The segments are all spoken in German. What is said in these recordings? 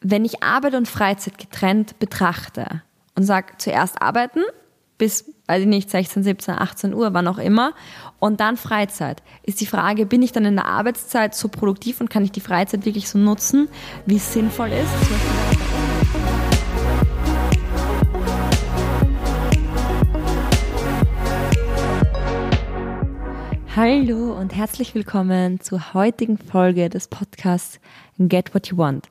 wenn ich Arbeit und Freizeit getrennt betrachte und sage zuerst arbeiten bis, weiß ich nicht, 16, 17, 18 Uhr, wann auch immer, und dann Freizeit, ist die Frage, bin ich dann in der Arbeitszeit so produktiv und kann ich die Freizeit wirklich so nutzen, wie es sinnvoll ist? Hallo und herzlich willkommen zur heutigen Folge des Podcasts Get What You Want.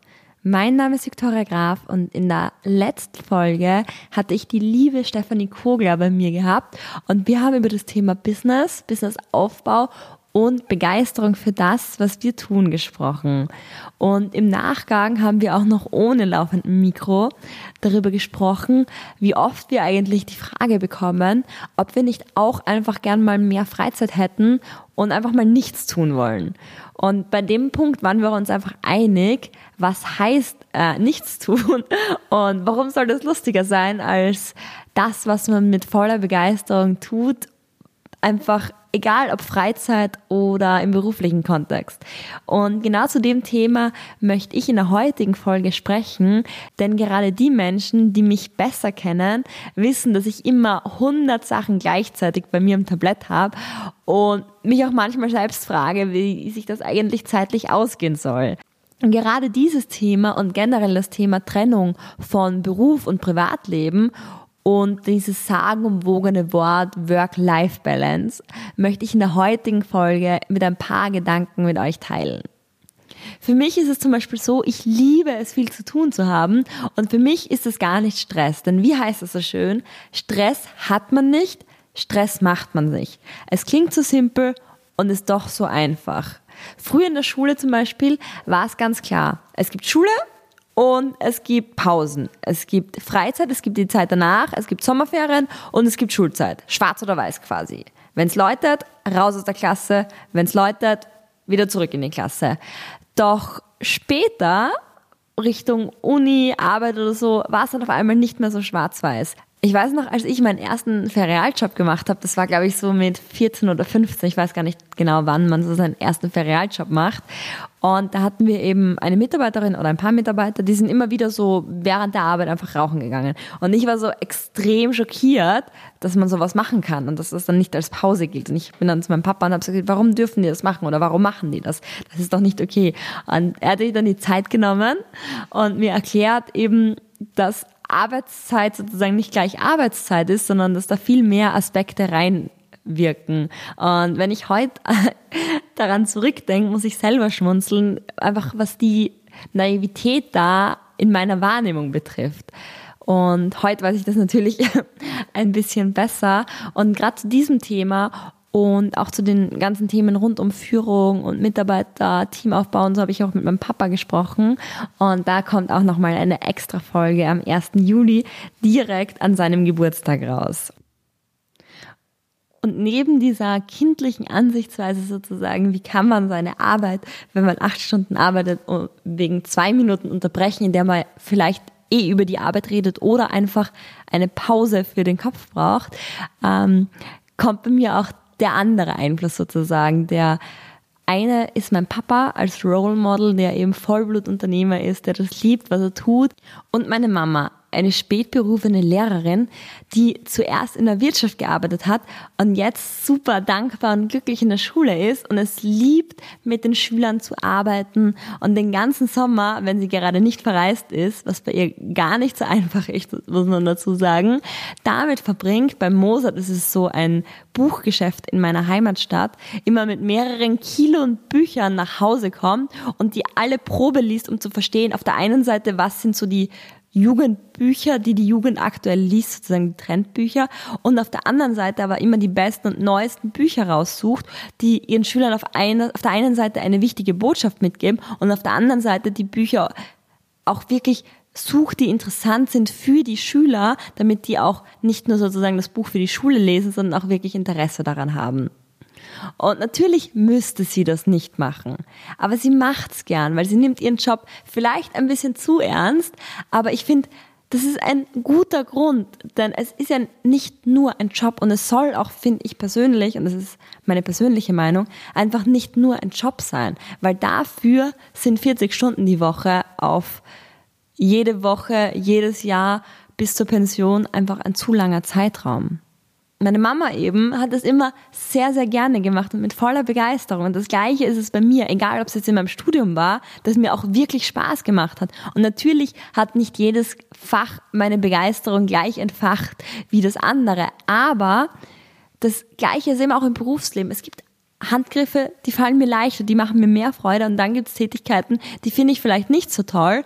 Mein Name ist Viktoria Graf und in der letzten Folge hatte ich die liebe Stefanie Kogler bei mir gehabt. Und wir haben über das Thema Business, Businessaufbau und Begeisterung für das, was wir tun, gesprochen. Und im Nachgang haben wir auch noch ohne laufenden Mikro darüber gesprochen, wie oft wir eigentlich die Frage bekommen, ob wir nicht auch einfach gern mal mehr Freizeit hätten und einfach mal nichts tun wollen. Und bei dem Punkt waren wir uns einfach einig, was heißt äh, nichts tun und warum soll das lustiger sein als das, was man mit voller Begeisterung tut, einfach egal ob Freizeit oder im beruflichen Kontext. Und genau zu dem Thema möchte ich in der heutigen Folge sprechen, denn gerade die Menschen, die mich besser kennen, wissen, dass ich immer 100 Sachen gleichzeitig bei mir im Tablett habe und mich auch manchmal selbst frage, wie sich das eigentlich zeitlich ausgehen soll. Und gerade dieses Thema und generell das Thema Trennung von Beruf und Privatleben und dieses sagenumwogene Wort Work-Life-Balance möchte ich in der heutigen Folge mit ein paar Gedanken mit euch teilen. Für mich ist es zum Beispiel so, ich liebe es, viel zu tun zu haben. Und für mich ist es gar nicht Stress. Denn wie heißt es so schön? Stress hat man nicht, Stress macht man sich. Es klingt so simpel und ist doch so einfach. Früher in der Schule zum Beispiel war es ganz klar. Es gibt Schule und es gibt Pausen. Es gibt Freizeit, es gibt die Zeit danach, es gibt Sommerferien und es gibt Schulzeit. Schwarz oder weiß quasi. Wenn es läutet, raus aus der Klasse. Wenn es läutet, wieder zurück in die Klasse. Doch später, Richtung Uni, Arbeit oder so, war es dann auf einmal nicht mehr so schwarz-weiß. Ich weiß noch, als ich meinen ersten Ferialjob gemacht habe, das war glaube ich so mit 14 oder 15, ich weiß gar nicht genau, wann man so seinen ersten Ferialjob macht. Und da hatten wir eben eine Mitarbeiterin oder ein paar Mitarbeiter, die sind immer wieder so während der Arbeit einfach rauchen gegangen. Und ich war so extrem schockiert, dass man sowas machen kann und dass das dann nicht als Pause gilt. Und ich bin dann zu meinem Papa und habe gesagt, warum dürfen die das machen oder warum machen die das? Das ist doch nicht okay. Und er hat sich dann die Zeit genommen und mir erklärt eben, dass Arbeitszeit sozusagen nicht gleich Arbeitszeit ist, sondern dass da viel mehr Aspekte reinwirken. Und wenn ich heute daran zurückdenke, muss ich selber schmunzeln, einfach was die Naivität da in meiner Wahrnehmung betrifft. Und heute weiß ich das natürlich ein bisschen besser. Und gerade zu diesem Thema und auch zu den ganzen Themen rund um Führung und Mitarbeiter, Teamaufbau und so habe ich auch mit meinem Papa gesprochen. Und da kommt auch nochmal eine extra Folge am 1. Juli direkt an seinem Geburtstag raus. Und neben dieser kindlichen Ansichtsweise sozusagen, wie kann man seine Arbeit, wenn man acht Stunden arbeitet, wegen zwei Minuten unterbrechen, in der man vielleicht eh über die Arbeit redet oder einfach eine Pause für den Kopf braucht, ähm, kommt bei mir auch der andere Einfluss sozusagen. Der eine ist mein Papa als Role Model, der eben Vollblutunternehmer ist, der das liebt, was er tut. Und meine Mama eine spätberufene Lehrerin, die zuerst in der Wirtschaft gearbeitet hat und jetzt super dankbar und glücklich in der Schule ist und es liebt, mit den Schülern zu arbeiten und den ganzen Sommer, wenn sie gerade nicht verreist ist, was bei ihr gar nicht so einfach ist, muss man dazu sagen, damit verbringt. Bei Mozart ist es so ein Buchgeschäft in meiner Heimatstadt, immer mit mehreren Kilo und Büchern nach Hause kommt und die alle Probe liest, um zu verstehen, auf der einen Seite, was sind so die Jugendbücher, die die Jugend aktuell liest, sozusagen die Trendbücher, und auf der anderen Seite aber immer die besten und neuesten Bücher raussucht, die ihren Schülern auf, eine, auf der einen Seite eine wichtige Botschaft mitgeben und auf der anderen Seite die Bücher auch wirklich sucht, die interessant sind für die Schüler, damit die auch nicht nur sozusagen das Buch für die Schule lesen, sondern auch wirklich Interesse daran haben. Und natürlich müsste sie das nicht machen. Aber sie macht's gern, weil sie nimmt ihren Job vielleicht ein bisschen zu ernst. Aber ich finde, das ist ein guter Grund, denn es ist ja nicht nur ein Job und es soll auch, finde ich persönlich, und das ist meine persönliche Meinung, einfach nicht nur ein Job sein, weil dafür sind 40 Stunden die Woche auf jede Woche, jedes Jahr bis zur Pension einfach ein zu langer Zeitraum meine Mama eben hat das immer sehr, sehr gerne gemacht und mit voller Begeisterung. Und das Gleiche ist es bei mir, egal ob es jetzt in meinem Studium war, das mir auch wirklich Spaß gemacht hat. Und natürlich hat nicht jedes Fach meine Begeisterung gleich entfacht wie das andere. Aber das Gleiche ist eben auch im Berufsleben. Es gibt Handgriffe, die fallen mir leichter, die machen mir mehr Freude und dann gibt es Tätigkeiten, die finde ich vielleicht nicht so toll.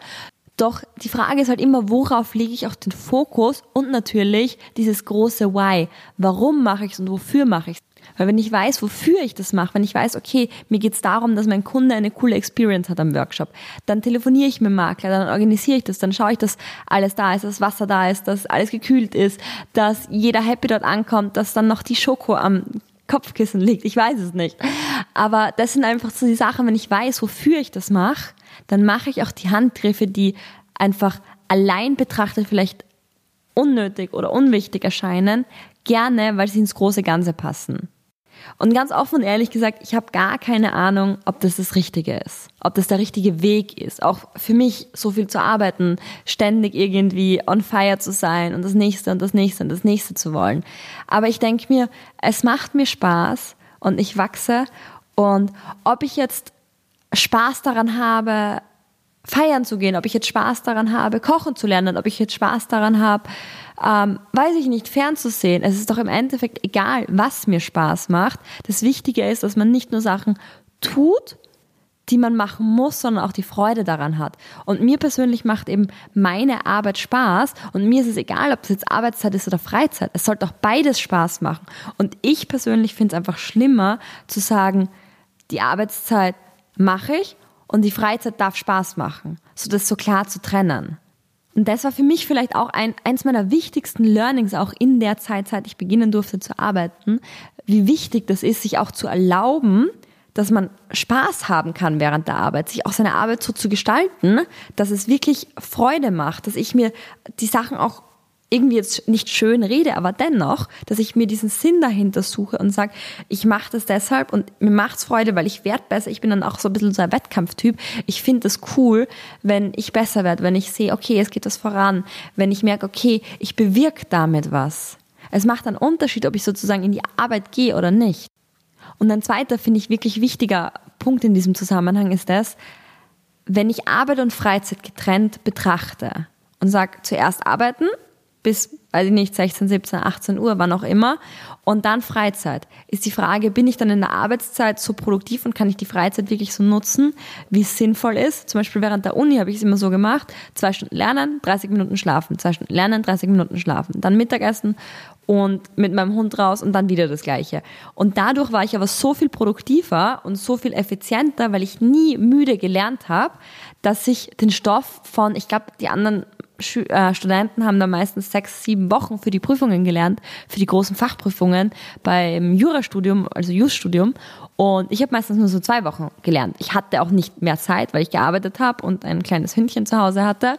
Doch die Frage ist halt immer, worauf lege ich auch den Fokus und natürlich dieses große Why. Warum mache ich es und wofür mache ich es? Weil wenn ich weiß, wofür ich das mache, wenn ich weiß, okay, mir geht es darum, dass mein Kunde eine coole Experience hat am Workshop, dann telefoniere ich mit dem Makler, dann organisiere ich das, dann schaue ich, dass alles da ist, dass Wasser da ist, dass alles gekühlt ist, dass jeder happy dort ankommt, dass dann noch die Schoko am Kopfkissen liegt. Ich weiß es nicht. Aber das sind einfach so die Sachen, wenn ich weiß, wofür ich das mache, dann mache ich auch die Handgriffe, die einfach allein betrachtet vielleicht unnötig oder unwichtig erscheinen, gerne, weil sie ins große Ganze passen. Und ganz offen und ehrlich gesagt, ich habe gar keine Ahnung, ob das das Richtige ist, ob das der richtige Weg ist. Auch für mich so viel zu arbeiten, ständig irgendwie on fire zu sein und das nächste und das nächste und das nächste zu wollen. Aber ich denke mir, es macht mir Spaß und ich wachse und ob ich jetzt Spaß daran habe, feiern zu gehen, ob ich jetzt Spaß daran habe, kochen zu lernen, ob ich jetzt Spaß daran habe, ähm, weiß ich nicht, fernzusehen. Es ist doch im Endeffekt egal, was mir Spaß macht. Das Wichtige ist, dass man nicht nur Sachen tut, die man machen muss, sondern auch die Freude daran hat. Und mir persönlich macht eben meine Arbeit Spaß und mir ist es egal, ob es jetzt Arbeitszeit ist oder Freizeit. Es sollte auch beides Spaß machen. Und ich persönlich finde es einfach schlimmer zu sagen, die Arbeitszeit mache ich und die Freizeit darf Spaß machen, so das so klar zu trennen. Und das war für mich vielleicht auch ein, eins meiner wichtigsten Learnings auch in der Zeit, seit ich beginnen durfte zu arbeiten, wie wichtig das ist, sich auch zu erlauben, dass man Spaß haben kann während der Arbeit, sich auch seine Arbeit so zu gestalten, dass es wirklich Freude macht, dass ich mir die Sachen auch irgendwie jetzt nicht schön rede, aber dennoch, dass ich mir diesen Sinn dahinter suche und sage, ich mache das deshalb und mir macht's Freude, weil ich werde besser. Ich bin dann auch so ein bisschen so ein Wettkampftyp. Ich finde es cool, wenn ich besser werde, wenn ich sehe, okay, es geht das voran, wenn ich merke, okay, ich bewirke damit was. Es macht einen Unterschied, ob ich sozusagen in die Arbeit gehe oder nicht. Und ein zweiter, finde ich, wirklich wichtiger Punkt in diesem Zusammenhang ist das, wenn ich Arbeit und Freizeit getrennt betrachte und sage, zuerst arbeiten bis, weiß ich nicht, 16, 17, 18 Uhr, wann auch immer. Und dann Freizeit. Ist die Frage, bin ich dann in der Arbeitszeit so produktiv und kann ich die Freizeit wirklich so nutzen, wie es sinnvoll ist? Zum Beispiel während der Uni habe ich es immer so gemacht. Zwei Stunden lernen, 30 Minuten schlafen. Zwei Stunden lernen, 30 Minuten schlafen. Dann Mittagessen und mit meinem Hund raus und dann wieder das Gleiche. Und dadurch war ich aber so viel produktiver und so viel effizienter, weil ich nie müde gelernt habe, dass ich den Stoff von, ich glaube, die anderen äh, Studenten haben da meistens sechs, sieben Wochen für die Prüfungen gelernt, für die großen Fachprüfungen beim Jurastudium, also Jus-Studium. Und ich habe meistens nur so zwei Wochen gelernt. Ich hatte auch nicht mehr Zeit, weil ich gearbeitet habe und ein kleines Hündchen zu Hause hatte.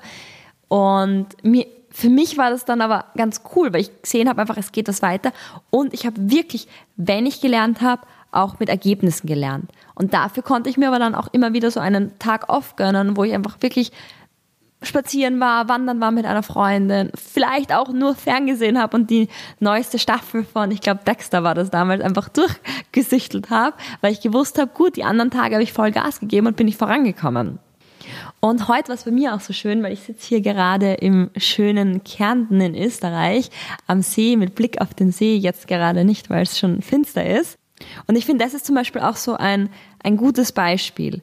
Und mir, für mich war das dann aber ganz cool, weil ich gesehen habe einfach, es geht das weiter. Und ich habe wirklich, wenn ich gelernt habe, auch mit Ergebnissen gelernt. Und dafür konnte ich mir aber dann auch immer wieder so einen Tag off gönnen, wo ich einfach wirklich spazieren war, wandern war mit einer Freundin, vielleicht auch nur ferngesehen habe und die neueste Staffel von, ich glaube Dexter war das damals, einfach durchgesichtelt habe, weil ich gewusst habe, gut, die anderen Tage habe ich voll Gas gegeben und bin ich vorangekommen. Und heute war es bei mir auch so schön, weil ich sitze hier gerade im schönen Kärnten in Österreich am See mit Blick auf den See, jetzt gerade nicht, weil es schon finster ist. Und ich finde, das ist zum Beispiel auch so ein, ein gutes Beispiel.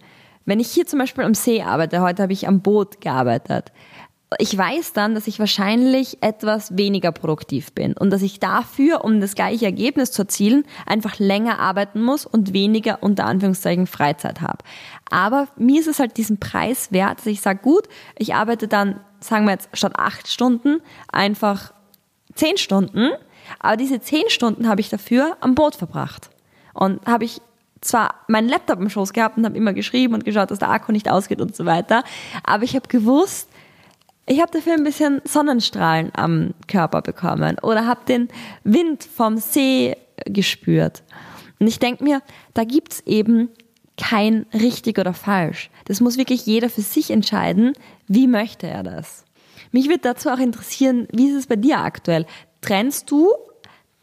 Wenn ich hier zum Beispiel am See arbeite, heute habe ich am Boot gearbeitet, ich weiß dann, dass ich wahrscheinlich etwas weniger produktiv bin und dass ich dafür, um das gleiche Ergebnis zu erzielen, einfach länger arbeiten muss und weniger unter Anführungszeichen Freizeit habe. Aber mir ist es halt diesen Preis wert, dass ich sage, gut, ich arbeite dann, sagen wir jetzt, statt acht Stunden einfach zehn Stunden, aber diese zehn Stunden habe ich dafür am Boot verbracht. Und habe ich zwar meinen Laptop im Schoß gehabt und habe immer geschrieben und geschaut, dass der Akku nicht ausgeht und so weiter, aber ich habe gewusst, ich habe dafür ein bisschen Sonnenstrahlen am Körper bekommen oder habe den Wind vom See gespürt. Und ich denke mir, da gibt's eben kein richtig oder falsch. Das muss wirklich jeder für sich entscheiden, wie möchte er das. Mich würde dazu auch interessieren, wie ist es bei dir aktuell? Trennst du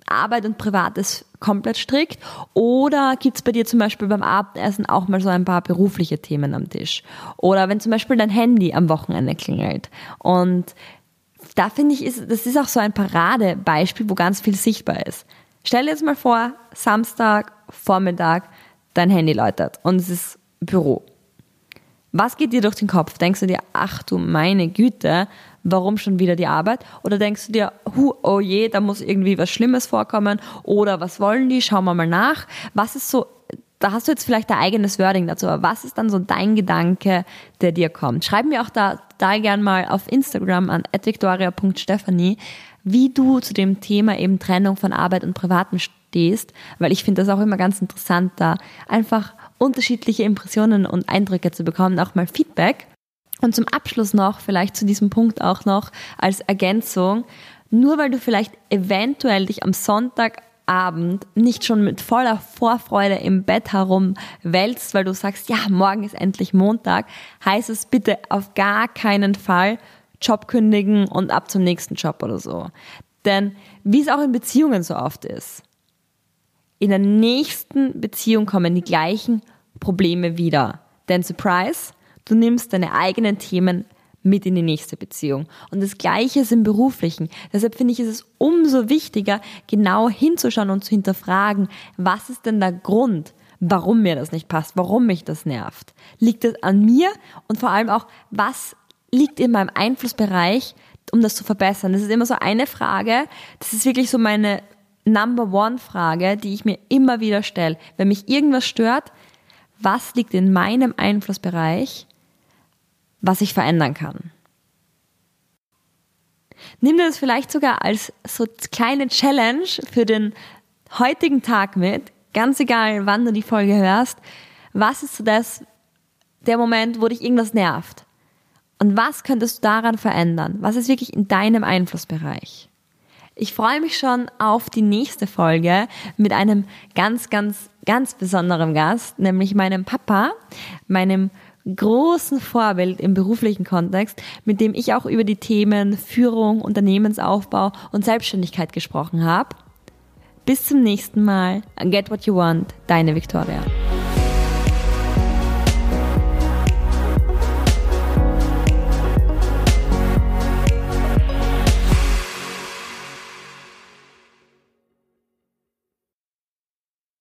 Arbeit und Privates komplett strikt? Oder gibt es bei dir zum Beispiel beim Abendessen auch mal so ein paar berufliche Themen am Tisch? Oder wenn zum Beispiel dein Handy am Wochenende klingelt und da finde ich, ist, das ist auch so ein Paradebeispiel, wo ganz viel sichtbar ist. Stell dir jetzt mal vor, Samstag, Vormittag, dein Handy läutet und es ist Büro. Was geht dir durch den Kopf? Denkst du dir, ach du meine Güte, warum schon wieder die Arbeit? Oder denkst du dir, hu, oh je, da muss irgendwie was Schlimmes vorkommen? Oder was wollen die? Schauen wir mal nach. Was ist so, da hast du jetzt vielleicht dein eigenes Wording dazu, aber was ist dann so dein Gedanke, der dir kommt? Schreib mir auch da, da gern mal auf Instagram an victoria.stephanie, wie du zu dem Thema eben Trennung von Arbeit und Privaten stehst, weil ich finde das auch immer ganz interessant, da einfach unterschiedliche Impressionen und Eindrücke zu bekommen, auch mal Feedback. Und zum Abschluss noch, vielleicht zu diesem Punkt auch noch als Ergänzung, nur weil du vielleicht eventuell dich am Sonntagabend nicht schon mit voller Vorfreude im Bett herumwälzt, weil du sagst, ja, morgen ist endlich Montag, heißt es bitte auf gar keinen Fall Job kündigen und ab zum nächsten Job oder so. Denn wie es auch in Beziehungen so oft ist, in der nächsten Beziehung kommen die gleichen Probleme wieder. Denn Surprise, du nimmst deine eigenen Themen mit in die nächste Beziehung. Und das Gleiche ist im Beruflichen. Deshalb finde ich, ist es umso wichtiger, genau hinzuschauen und zu hinterfragen, was ist denn der Grund, warum mir das nicht passt, warum mich das nervt. Liegt es an mir und vor allem auch, was liegt in meinem Einflussbereich, um das zu verbessern? Das ist immer so eine Frage. Das ist wirklich so meine Number One Frage, die ich mir immer wieder stelle. Wenn mich irgendwas stört, was liegt in meinem Einflussbereich, was ich verändern kann? Nimm dir das vielleicht sogar als so kleine Challenge für den heutigen Tag mit, ganz egal, wann du die Folge hörst. Was ist so das, der Moment, wo dich irgendwas nervt? Und was könntest du daran verändern? Was ist wirklich in deinem Einflussbereich? Ich freue mich schon auf die nächste Folge mit einem ganz, ganz, ganz besonderen Gast, nämlich meinem Papa, meinem großen Vorbild im beruflichen Kontext, mit dem ich auch über die Themen Führung, Unternehmensaufbau und Selbstständigkeit gesprochen habe. Bis zum nächsten Mal. Get what you want, deine Victoria.